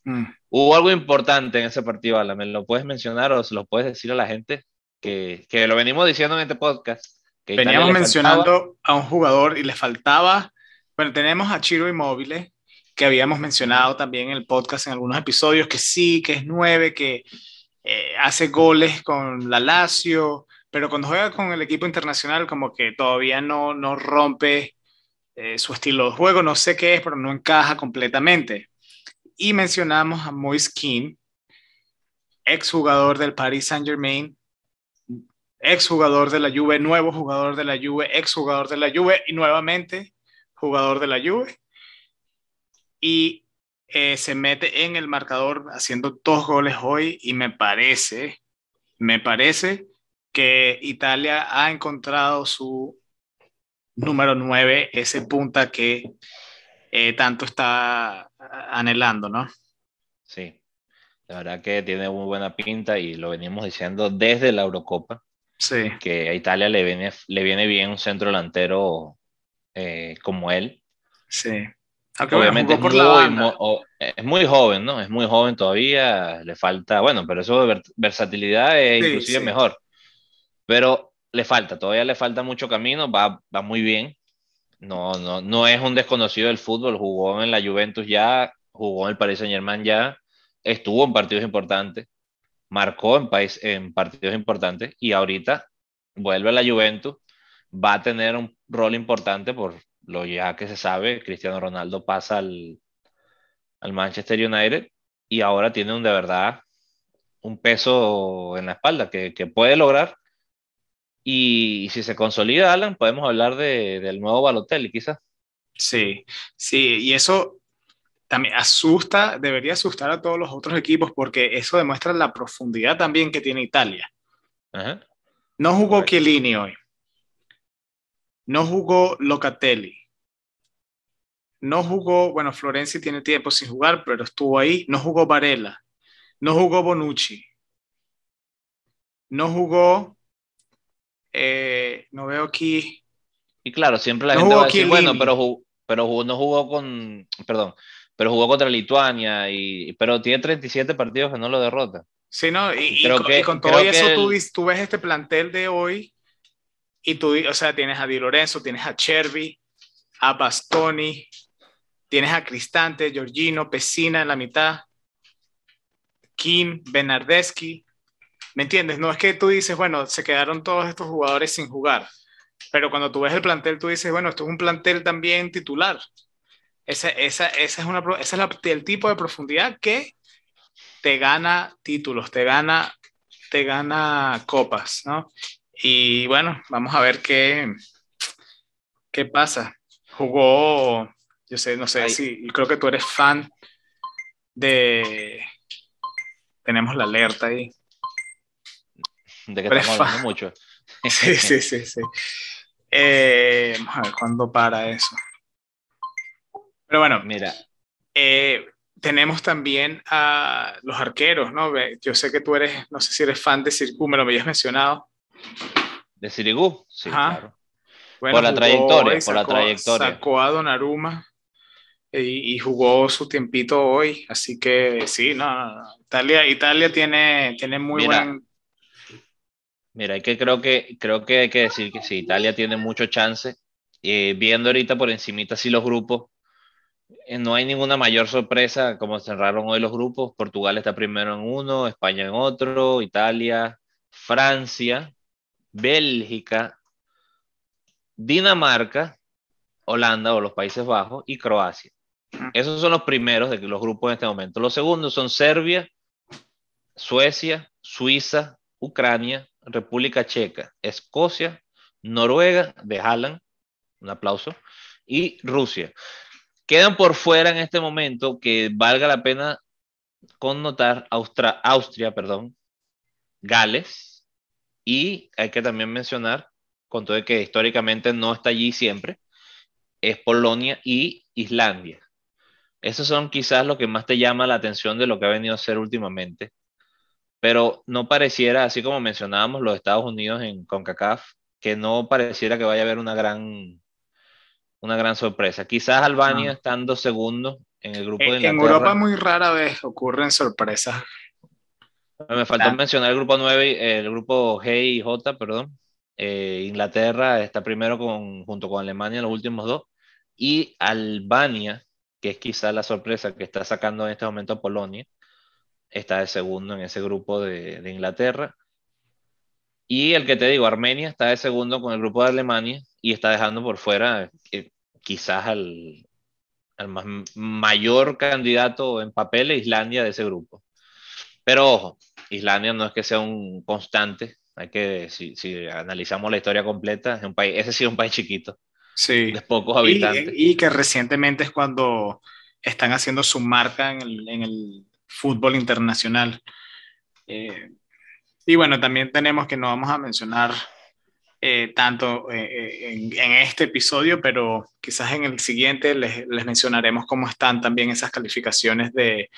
Mm. Hubo algo importante en ese partido, Alan. ¿Me lo puedes mencionar o se lo puedes decir a la gente? Que, que lo venimos diciendo en este podcast. Que Veníamos mencionando a un jugador y le faltaba. Bueno, tenemos a Chiro Inmóviles, que habíamos mencionado también en el podcast en algunos episodios, que sí, que es nueve, que eh, hace goles con la Lazio, pero cuando juega con el equipo internacional como que todavía no, no rompe eh, su estilo de juego, no sé qué es, pero no encaja completamente. Y mencionamos a Moise Keane, exjugador del Paris Saint Germain, exjugador de la Juve, nuevo jugador de la Juve, exjugador de la Juve y nuevamente jugador de la Juve. Y eh, se mete en el marcador haciendo dos goles hoy y me parece, me parece que Italia ha encontrado su número 9, ese punta que eh, tanto está anhelando, ¿no? Sí, la verdad que tiene muy buena pinta y lo venimos diciendo desde la Eurocopa. Sí. Que a Italia le viene, le viene bien un centro delantero eh, como él. Sí. Aunque Obviamente es, muy, o, es muy joven, ¿no? Es muy joven todavía, le falta, bueno, pero eso de versatilidad es Sí, inclusive sí. mejor. Pero le falta, todavía le falta mucho camino, va, va muy bien. No, no, no es un desconocido del fútbol, jugó en la Juventus ya, jugó en el Paris Saint Germain ya, estuvo en partidos importantes, marcó en, país, en partidos importantes y ahorita vuelve a la Juventus, va a tener un rol importante por lo ya que se sabe, Cristiano Ronaldo pasa al, al Manchester United y ahora tiene un de verdad un peso en la espalda que, que puede lograr. Y, si se consolida, Alan, podemos hablar de, del nuevo Balotelli, quizás. Sí, sí, y eso también asusta, debería asustar a todos los otros equipos porque eso demuestra la profundidad también que tiene Italia. Ajá. No jugó Chiellini hoy. No jugó Locatelli. No jugó, bueno, Florenzi tiene tiempo sin jugar, pero estuvo ahí. No jugó Varela. No jugó Bonucci. No jugó, eh, no veo aquí. Y claro, siempre la No gente jugó va a decir, Chiellini. bueno, pero, jugó, pero jugó, no jugó con, perdón, pero jugó contra Lituania, y, pero tiene 37 partidos que no lo derrota. Sí, ¿no? Y, con, que- y con todo eso tú ves este plantel de hoy y tú, o sea, tienes a Di Lorenzo, tienes a Chervi, a Bastoni, tienes a Cristante, Giorgino, Pesina en la mitad, Kim, Bernardeschi. ¿Me entiendes? No es que tú dices, bueno, se quedaron todos estos jugadores sin jugar, pero cuando tú ves el plantel, tú dices, bueno, esto es un plantel también titular. Esa, esa, esa es, una, esa es la- el tipo de profundidad que te gana títulos, te gana, te gana copas, ¿no? Y bueno, vamos a ver qué, qué pasa. Jugó, yo sé, no sé si, creo que tú eres fan de... Tenemos la alerta ahí. De que estamos hablando mucho. Sí, sí, sí, sí. Eh, vamos a ver cuándo para eso. Pero bueno, Mira, Eh, tenemos también a los arqueros, ¿no? Yo sé que tú eres, no sé si eres fan de Circu, me lo habías mencionado. De Sirigu, sí, Ajá. claro. Bueno, Por la trayectoria, y por la sacó- trayectoria. Sacó a Donnarumma y, y jugó su tiempito hoy, así que sí, no, no, no. Italia, Italia tiene, tiene muy Mira, buen... Mira, hay que creo que creo que hay que decir que sí, Italia tiene mucho chance. Eh, viendo ahorita por encimita así los grupos, Eh, no hay ninguna mayor sorpresa como cerraron hoy los grupos. Portugal está primero en uno, España en otro, Italia, Francia, Bélgica, Dinamarca, Holanda o los Países Bajos y Croacia. Esos son los primeros de los grupos en este momento. Los segundos son Serbia, Suecia, Suiza, Ucrania, República Checa, Escocia, Noruega, de Haaland, un aplauso, y Rusia. Quedan por fuera en este momento que valga la pena connotar Austria, perdón, Gales, y hay que también mencionar, con todo que históricamente no está allí siempre, es Polonia y Islandia. Esos son quizás lo que más te llama la atención de lo que ha venido a ser últimamente. Pero no pareciera, así como mencionábamos los Estados Unidos en CONCACAF, que no pareciera que vaya a haber una gran, una gran sorpresa. Quizás Albania estando segundo en el grupo de Inglaterra. En Europa muy rara vez ocurren sorpresas. Me faltó mencionar el grupo 9, el grupo G y J, perdón. Eh, Inglaterra está primero con, junto con Alemania los últimos dos. Y Albania que es quizá la sorpresa que está sacando en este momento Polonia, está de segundo en ese grupo de, Inglaterra. Y el que te digo, Armenia está de segundo con el grupo de Alemania y está dejando por fuera eh, quizás al, más mayor candidato en papel, Islandia, de ese grupo. Pero ojo, Islandia no es que sea un constante, hay que, si, si analizamos la historia completa, es un país, ese sí es un país chiquito sí. de pocos habitantes. Y, que recientemente es cuando están haciendo su marca en el, en el fútbol internacional. Eh, y bueno, también tenemos que no vamos a mencionar eh, tanto eh, en, en, este episodio, pero quizás en el siguiente les, les, mencionaremos cómo están también esas calificaciones de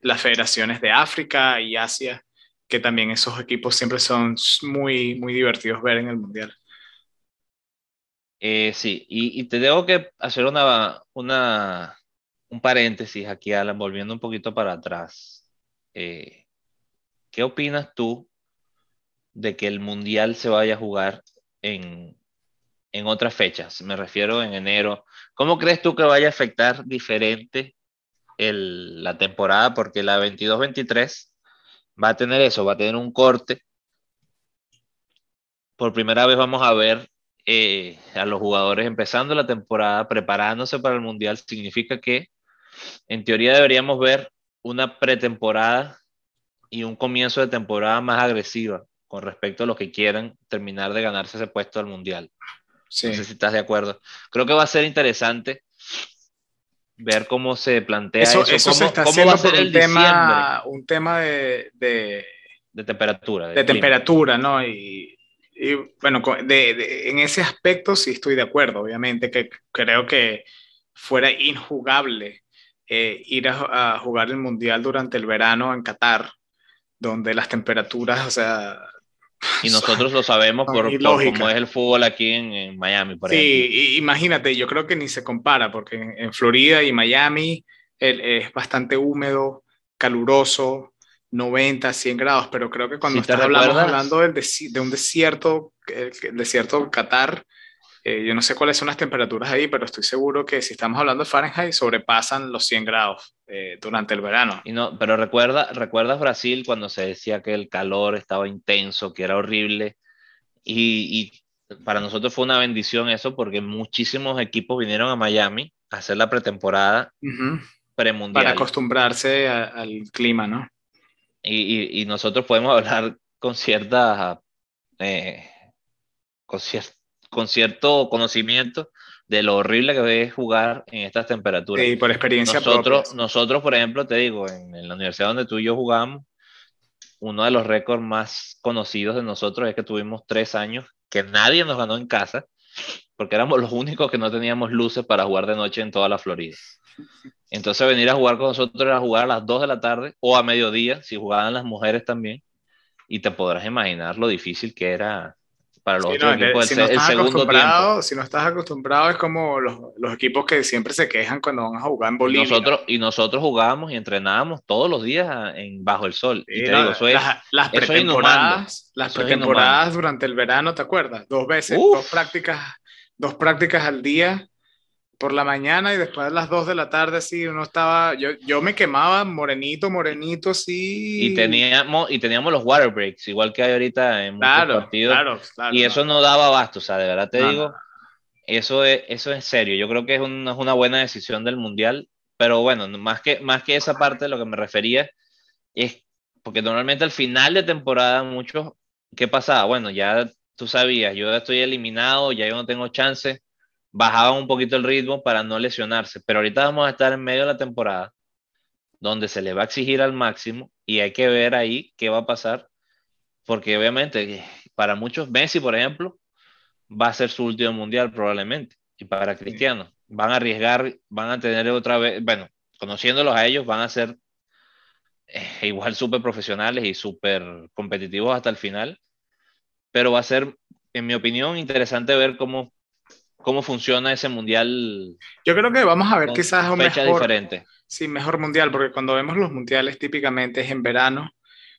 las federaciones de África y Asia, que también esos equipos siempre son muy, muy divertidos ver en el Mundial. Eh, sí, y, te tengo que hacer una, una, un paréntesis aquí, Alan, volviendo un poquito para atrás. Eh, ¿Qué opinas tú de que el Mundial se vaya a jugar en, en otras fechas? Me refiero en enero. ¿Cómo crees tú que vaya a afectar diferente el, la temporada? Porque la 22-23 va a tener eso, va a tener un corte. Por primera vez vamos a ver eh, a los jugadores empezando la temporada, preparándose para el Mundial, significa que en teoría deberíamos ver una pretemporada y un comienzo de temporada más agresiva con respecto a los que quieran terminar de ganarse ese puesto al Mundial. No sé si estás de acuerdo. Creo que va a ser interesante ver cómo se plantea eso. Eso, se está haciendo va a ser el tema, un tema de, de, de temperatura. De, temperatura, ¿no? Y y bueno, de, en ese aspecto sí estoy de acuerdo, obviamente, que creo que fuera injugable eh, ir a, jugar el Mundial durante el verano en Qatar, donde las temperaturas, o sea... Y nosotros lo sabemos por, cómo es el fútbol aquí en, Miami, por sí, imagínate, yo creo que ni se compara, porque en, Florida y Miami es bastante húmedo, caluroso, 90, 100 grados, pero creo que cuando estás hablando, de un desierto, el desierto Qatar, eh, yo no sé cuáles son las temperaturas ahí, pero estoy seguro que si estamos hablando de Fahrenheit, sobrepasan los 100 grados eh, durante el verano. Y no, pero recuerda, ¿recuerdas Brasil cuando se decía que el calor estaba intenso, que era horrible? Y, para nosotros fue una bendición eso, porque muchísimos equipos vinieron a Miami a hacer la pretemporada premundial. Para acostumbrarse al clima, ¿no? y, nosotros podemos hablar con cierta eh, con, con, cierto conocimiento de lo horrible que es jugar en estas temperaturas. Y por experiencia nosotros, Nosotros, por ejemplo, te digo, en, la universidad donde tú y yo jugamos, uno de los récords más conocidos de nosotros es que tuvimos tres años que nadie nos ganó en casa, porque éramos los únicos que no teníamos luces para jugar de noche en toda la Florida. Entonces venir a jugar con nosotros era jugar a las 2 de la tarde o a mediodía, si jugaban las mujeres también, y te podrás imaginar lo difícil que era para los otros equipos si no el, segundo tiempo. Si no estás acostumbrado es como los, los, equipos que siempre se quejan cuando van a jugar en Bolivia. Y nosotros, y nosotros jugábamos y entrenábamos todos los días en, bajo el sol. y te digo, eso es, las, las pretemporadas, las pretemporadas durante el verano, ¿te acuerdas? Dos veces, dos prácticas, dos prácticas al día por la mañana y después a las 2 de la tarde, sí, uno estaba, yo, yo me quemaba morenito, morenito, sí. Y teníamos, y teníamos los water breaks, igual que hay ahorita en muchos partidos. Claro, claro, y eso no daba abasto, o sea, de verdad te digo, Eso, es, eso es serio. Yo creo que es una, es una buena decisión del Mundial, pero bueno, más que, más que esa parte, lo que me refería es porque normalmente al final de temporada muchos, ¿qué pasaba? Bueno, ya tú sabías, yo estoy eliminado, ya yo no tengo chance bajaban un poquito el ritmo para no lesionarse, pero ahorita vamos a estar en medio de la temporada donde se le va a exigir al máximo y hay que ver ahí qué va a pasar, porque obviamente para muchos, Messi, por ejemplo, va a ser su último mundial probablemente, y para Cristiano, van a arriesgar, van a tener otra vez, bueno, conociéndolos a ellos, van a ser eh, igual súper profesionales y súper competitivos hasta el final, pero va a ser, en mi opinión, interesante ver cómo cómo funciona ese mundial. Yo creo que vamos a ver quizás un fecha mejor, diferente. Sí, mejor mundial, porque cuando vemos los mundiales típicamente es en verano,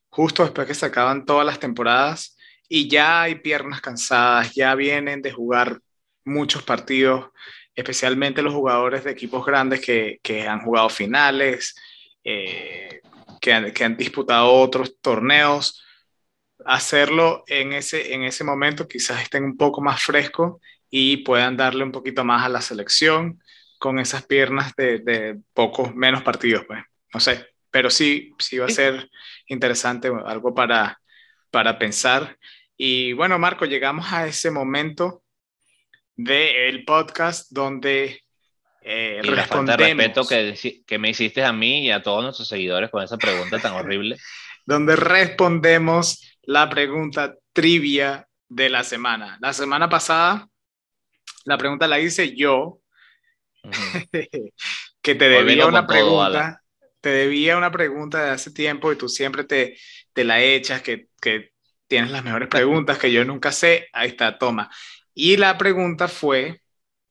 justo después que se acaban todas las temporadas y ya hay piernas cansadas, ya vienen de jugar muchos partidos, especialmente los jugadores de equipos grandes que, que han jugado finales, eh, que, han, que han disputado otros torneos hacerlo en ese, en ese momento quizás estén un poco más frescos y puedan darle un poquito más a la selección con esas piernas de, de pocos menos partidos, pues. No sé, pero sí, sí va a ser interesante, algo para, para pensar. Y bueno, Marco, llegamos a ese momento del podcast donde eh, y la falta de respeto que, que me hiciste a mí y a todos nuestros seguidores con esa pregunta tan horrible. donde respondemos la pregunta trivia de la semana. La semana pasada la pregunta la hice yo, que te debía una pregunta, te debía una pregunta de hace tiempo y tú siempre te, te la echas, que, que tienes las mejores preguntas que yo nunca sé, ahí está, toma. Y la pregunta fue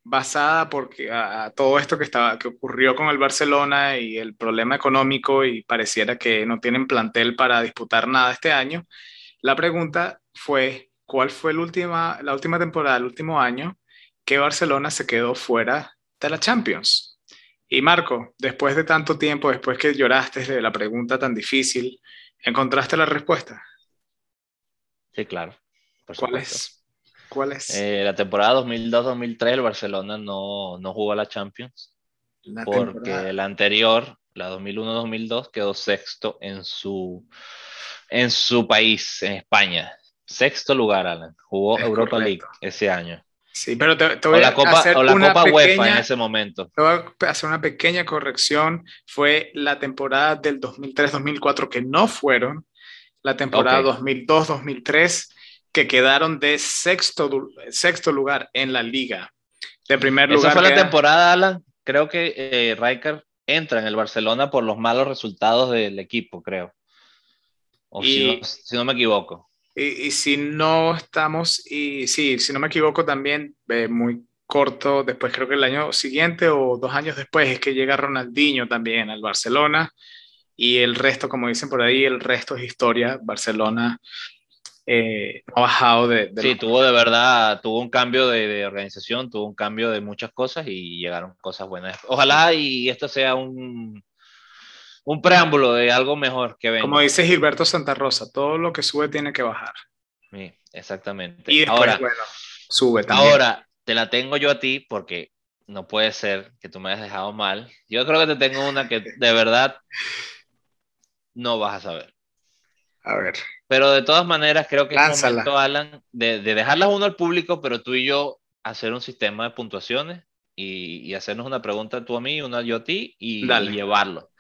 basada porque a, todo esto que estaba que ocurrió con el Barcelona y el problema económico y pareciera que no tienen plantel para disputar nada este año. La pregunta fue ¿cuál fue la última la última temporada, el último año que Barcelona se quedó fuera de la Champions. Y Marco, después de tanto tiempo, después que lloraste de la pregunta tan difícil, ¿encontraste la respuesta? Sí, claro. ¿Cuál es? ¿Cuál es? Eh, la temporada 2002-2003 el Barcelona no, no jugó a la Champions porque la anterior, la 2001-2002, quedó sexto en su, en su país, en España. Sexto lugar, Alan. Jugó Europa League ese año. Sí, pero te, voy a hacer la una Copa pequeña, UEFA en ese momento. Te voy a hacer una pequeña corrección. Fue la temporada del 2003-2004 que no fueron, la temporada 2002-2003 que quedaron de sexto, sexto lugar en la liga. De primer lugar. Esa fue la temporada, Alan. Creo que eh, Riker entra en el Barcelona por los malos resultados del equipo, creo. O si no me equivoco. Y, si no estamos, y sí, si no me equivoco también, eh, muy corto, después creo que el año siguiente o dos años después es que llega Ronaldinho también al Barcelona y el resto, como dicen por ahí, el resto es historia. Barcelona eh, ha bajado de... sí, tuvo de verdad, tuvo un cambio de, de, organización, tuvo un cambio de muchas cosas y llegaron cosas buenas. Ojalá y esto sea un, un preámbulo de algo mejor que venga. Como dice Gilberto Santa Rosa, todo lo que sube tiene que bajar. Sí, exactamente. Y después, ahora, bueno, sube también. Ahora, te la tengo yo a ti porque no puede ser que tú me hayas dejado mal. Yo creo que te tengo una que de verdad no vas a saber. A ver. Pero de todas maneras, creo que es momento, Alan, de, de dejarlas uno al público, pero tú y yo hacer un sistema de puntuaciones y, hacernos una pregunta tú a mí, una yo a ti y llevarlo.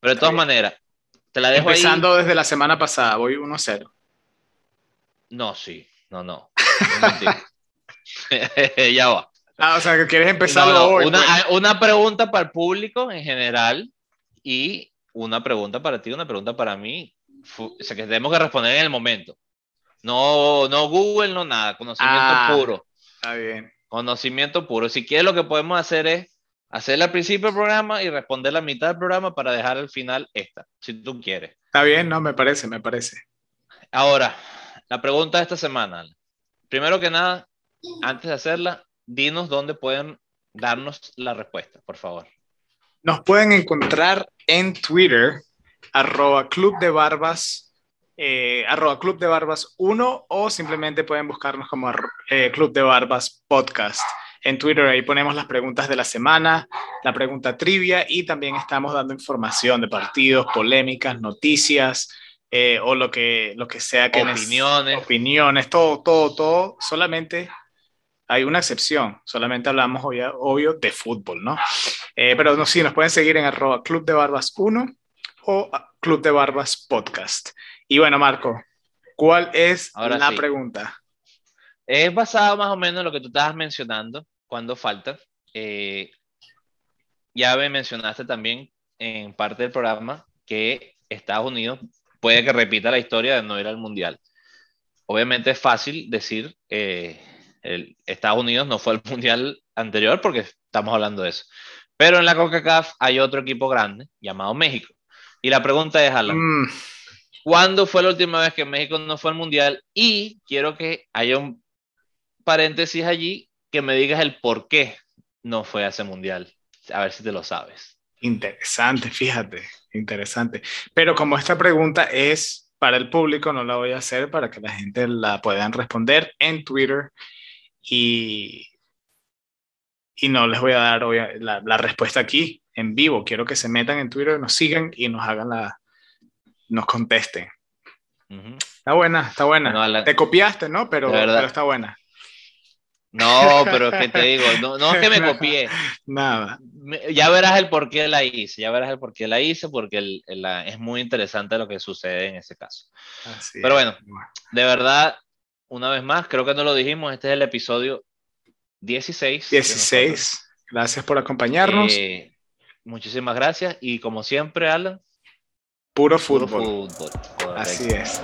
Pero de todas maneras, te la dejo Empezando desde la semana pasada, voy 1-0. No, sí, no, no. ya va. Ah, o sea, que quieres empezar hoy. Una, pues. una, pregunta para el público en general y una pregunta para ti, una pregunta para mí. O sea, que tenemos que responder en el momento. No, no Google, no nada. Conocimiento ah, puro. Está bien. Conocimiento puro. Si quieres, lo que podemos hacer es hacerla al principio del programa y responder la mitad del programa para dejar al final esta, si tú quieres. Está bien, no, me parece, me parece. Ahora, la pregunta de esta semana. Primero que nada, antes de hacerla, dinos dónde pueden darnos la respuesta, por favor. Nos pueden encontrar en Twitter, arroba Club de Barbas, eh, arroba Club de Barbas 1 o simplemente pueden buscarnos como eh, Club de Barbas Podcast. En Twitter ahí ponemos las preguntas de la semana, la pregunta trivia y también estamos dando información de partidos, polémicas, noticias eh, o lo que, lo que sea que... Opiniones. Opiniones, todo, todo, todo. Solamente hay una excepción, solamente hablamos obvio, obvio de fútbol, ¿no? Eh, pero no, sí, nos pueden seguir en arroba Club de Barbas 1 o Club de Barbas Podcast. Y bueno, Marco, ¿cuál es la pregunta? Es basado más o menos en lo que tú estabas mencionando, cuando falta. Eh, ya me mencionaste también en parte del programa que Estados Unidos puede que repita la historia de no ir al Mundial. Obviamente es fácil decir, eh, el, Estados Unidos no fue al Mundial anterior porque estamos hablando de eso. Pero en la CONCACAF hay otro equipo grande llamado México. Y la pregunta es, Alan, mm. ¿cuándo fue la última vez que México no fue al Mundial? Y quiero que haya un paréntesis allí que me digas el por qué no fue a ese mundial. A ver si te lo sabes. Interesante, fíjate, interesante. Pero como esta pregunta es para el público, no la voy a hacer para que la gente la puedan responder en Twitter y, y no les voy a dar la, la, respuesta aquí en vivo. Quiero que se metan en Twitter, nos sigan y nos hagan la, nos contesten. Está buena, está buena. Te copiaste, ¿no? Pero, pero está buena. No, pero es que te digo, no, no es que me copié. Nada. Ya verás el por qué la hice, ya verás el por qué la hice, porque es muy interesante lo que sucede en ese caso. pero bueno, de verdad, una vez más, creo que no lo dijimos, este es el episodio 16. 16. Gracias por acompañarnos. Eh, muchísimas gracias y como siempre, Alan. Puro fútbol. Puro fútbol. Así es.